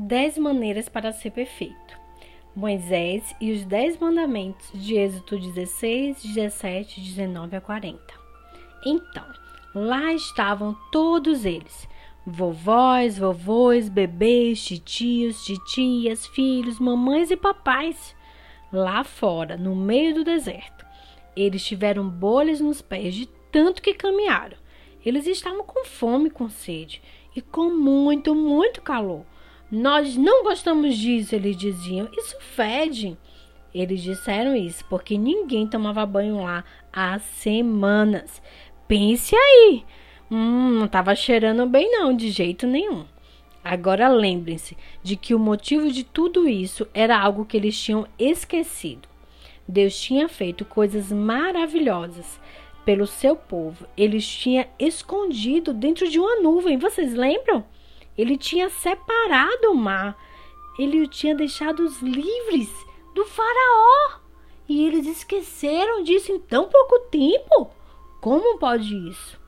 Dez maneiras para ser perfeito. Moisés e os Dez Mandamentos de Êxodo 16, 17, 19 a 40. Então, lá estavam todos eles: vovós, vovôs, bebês, titios, titias, filhos, mamães e papais. Lá fora, no meio do deserto, eles tiveram bolhas nos pés de tanto que caminharam. Eles estavam com fome, com sede e com muito, muito calor. Nós não gostamos disso, eles diziam. Isso fede. Eles disseram isso porque ninguém tomava banho lá há semanas. Pense aí. Hum, não estava cheirando bem, não, de jeito nenhum. Agora lembrem-se de que o motivo de tudo isso era algo que eles tinham esquecido. Deus tinha feito coisas maravilhosas pelo seu povo. Eles tinha escondido dentro de uma nuvem. Vocês lembram? Ele tinha separado o mar. Ele o tinha deixado livres do faraó. E eles esqueceram disso em tão pouco tempo. Como pode isso?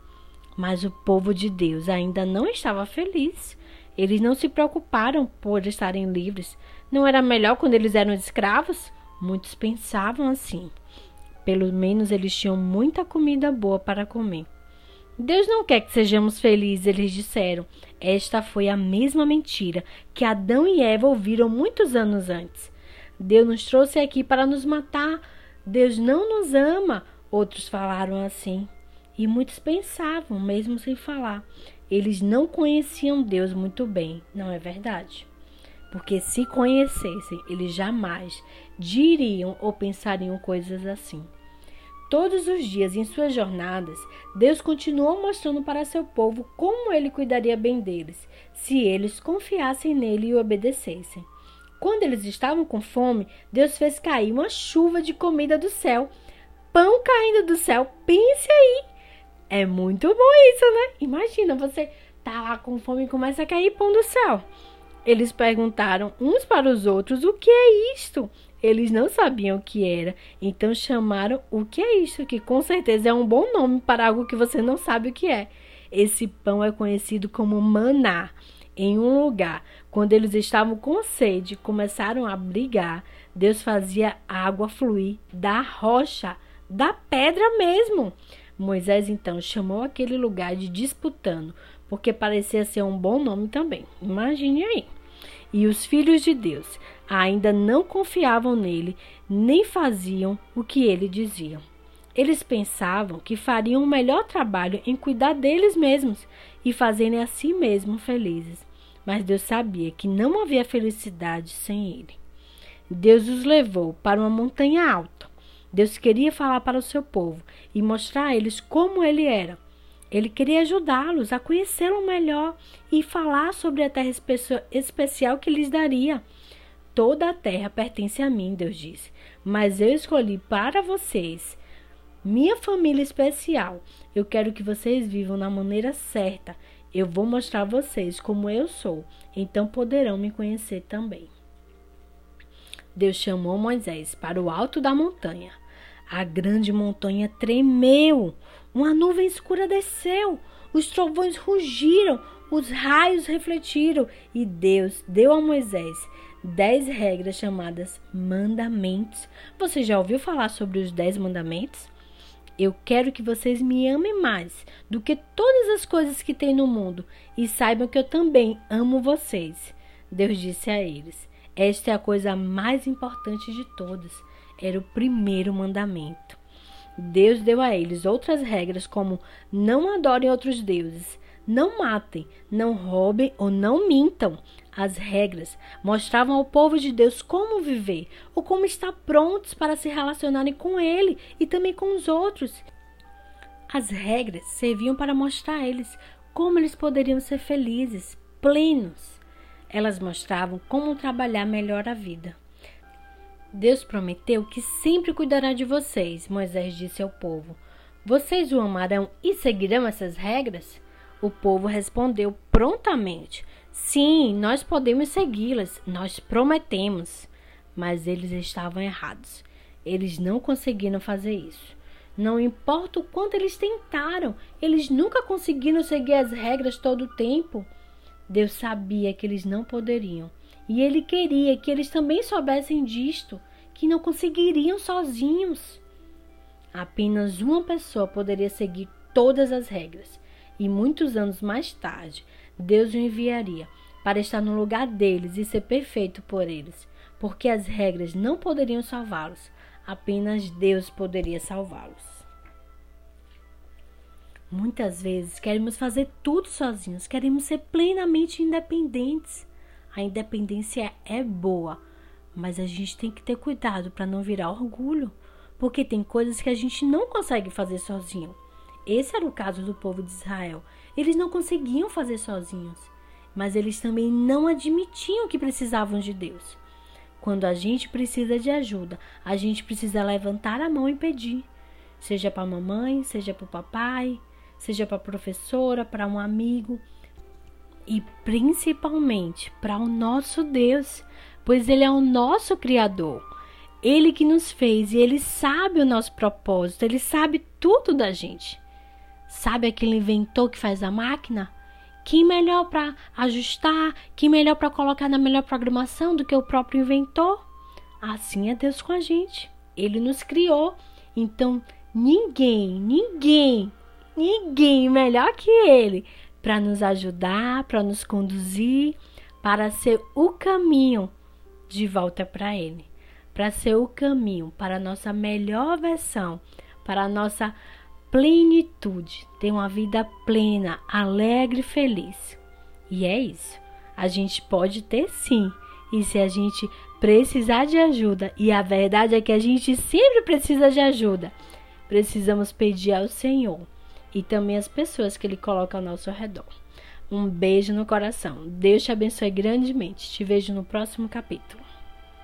Mas o povo de Deus ainda não estava feliz. Eles não se preocuparam por estarem livres. Não era melhor quando eles eram escravos? Muitos pensavam assim. Pelo menos eles tinham muita comida boa para comer. Deus não quer que sejamos felizes, eles disseram. Esta foi a mesma mentira que Adão e Eva ouviram muitos anos antes. Deus nos trouxe aqui para nos matar. Deus não nos ama. Outros falaram assim. E muitos pensavam, mesmo sem falar. Eles não conheciam Deus muito bem, não é verdade? Porque se conhecessem, eles jamais diriam ou pensariam coisas assim. Todos os dias em suas jornadas, Deus continuou mostrando para seu povo como ele cuidaria bem deles, se eles confiassem nele e obedecessem. Quando eles estavam com fome, Deus fez cair uma chuva de comida do céu. Pão caindo do céu, pense aí! É muito bom isso, né? Imagina, você tá lá com fome e começa a cair pão do céu. Eles perguntaram uns para os outros: o que é isto? Eles não sabiam o que era, então chamaram o que é isso, que com certeza é um bom nome para algo que você não sabe o que é. Esse pão é conhecido como maná. Em um lugar, quando eles estavam com sede, começaram a brigar, Deus fazia água fluir da rocha, da pedra mesmo. Moisés então chamou aquele lugar de disputando, porque parecia ser um bom nome também. Imagine aí. E os filhos de Deus ainda não confiavam nele, nem faziam o que ele dizia. Eles pensavam que fariam o melhor trabalho em cuidar deles mesmos e fazerem a si mesmos felizes. Mas Deus sabia que não havia felicidade sem ele. Deus os levou para uma montanha alta. Deus queria falar para o seu povo e mostrar a eles como ele era. Ele queria ajudá-los a conhecê-lo melhor e falar sobre a terra especial que lhes daria. Toda a terra pertence a mim, Deus disse, mas eu escolhi para vocês minha família especial. Eu quero que vocês vivam na maneira certa. Eu vou mostrar a vocês como eu sou, então poderão me conhecer também. Deus chamou Moisés para o alto da montanha. A grande montanha tremeu, uma nuvem escura desceu, os trovões rugiram, os raios refletiram e Deus deu a Moisés dez regras chamadas mandamentos. Você já ouviu falar sobre os dez mandamentos? Eu quero que vocês me amem mais do que todas as coisas que tem no mundo e saibam que eu também amo vocês. Deus disse a eles: Esta é a coisa mais importante de todas. Era o primeiro mandamento. Deus deu a eles outras regras, como não adorem outros deuses, não matem, não roubem ou não mintam. As regras mostravam ao povo de Deus como viver ou como estar prontos para se relacionarem com Ele e também com os outros. As regras serviam para mostrar a eles como eles poderiam ser felizes, plenos. Elas mostravam como trabalhar melhor a vida. Deus prometeu que sempre cuidará de vocês, Moisés disse ao povo. Vocês o amarão e seguirão essas regras? O povo respondeu prontamente: Sim, nós podemos segui-las, nós prometemos. Mas eles estavam errados. Eles não conseguiram fazer isso. Não importa o quanto eles tentaram, eles nunca conseguiram seguir as regras todo o tempo. Deus sabia que eles não poderiam. E ele queria que eles também soubessem disto, que não conseguiriam sozinhos. Apenas uma pessoa poderia seguir todas as regras, e muitos anos mais tarde, Deus o enviaria para estar no lugar deles e ser perfeito por eles, porque as regras não poderiam salvá-los, apenas Deus poderia salvá-los. Muitas vezes queremos fazer tudo sozinhos, queremos ser plenamente independentes. A independência é boa, mas a gente tem que ter cuidado para não virar orgulho, porque tem coisas que a gente não consegue fazer sozinho. Esse era o caso do povo de Israel. Eles não conseguiam fazer sozinhos, mas eles também não admitiam que precisavam de Deus. Quando a gente precisa de ajuda, a gente precisa levantar a mão e pedir. Seja para a mamãe, seja para o papai, seja para a professora, para um amigo e principalmente para o nosso Deus, pois Ele é o nosso Criador. Ele que nos fez e Ele sabe o nosso propósito, Ele sabe tudo da gente. Sabe aquele inventor que faz a máquina? Quem melhor para ajustar, quem melhor para colocar na melhor programação do que o próprio inventor? Assim é Deus com a gente. Ele nos criou. Então, ninguém, ninguém, ninguém melhor que ele para nos ajudar, para nos conduzir, para ser o caminho de volta para ele, para ser o caminho para a nossa melhor versão, para a nossa plenitude, ter uma vida plena, alegre e feliz. E é isso. A gente pode ter sim. E se a gente precisar de ajuda, e a verdade é que a gente sempre precisa de ajuda, precisamos pedir ao Senhor e também as pessoas que Ele coloca ao nosso redor. Um beijo no coração. Deus te abençoe grandemente. Te vejo no próximo capítulo.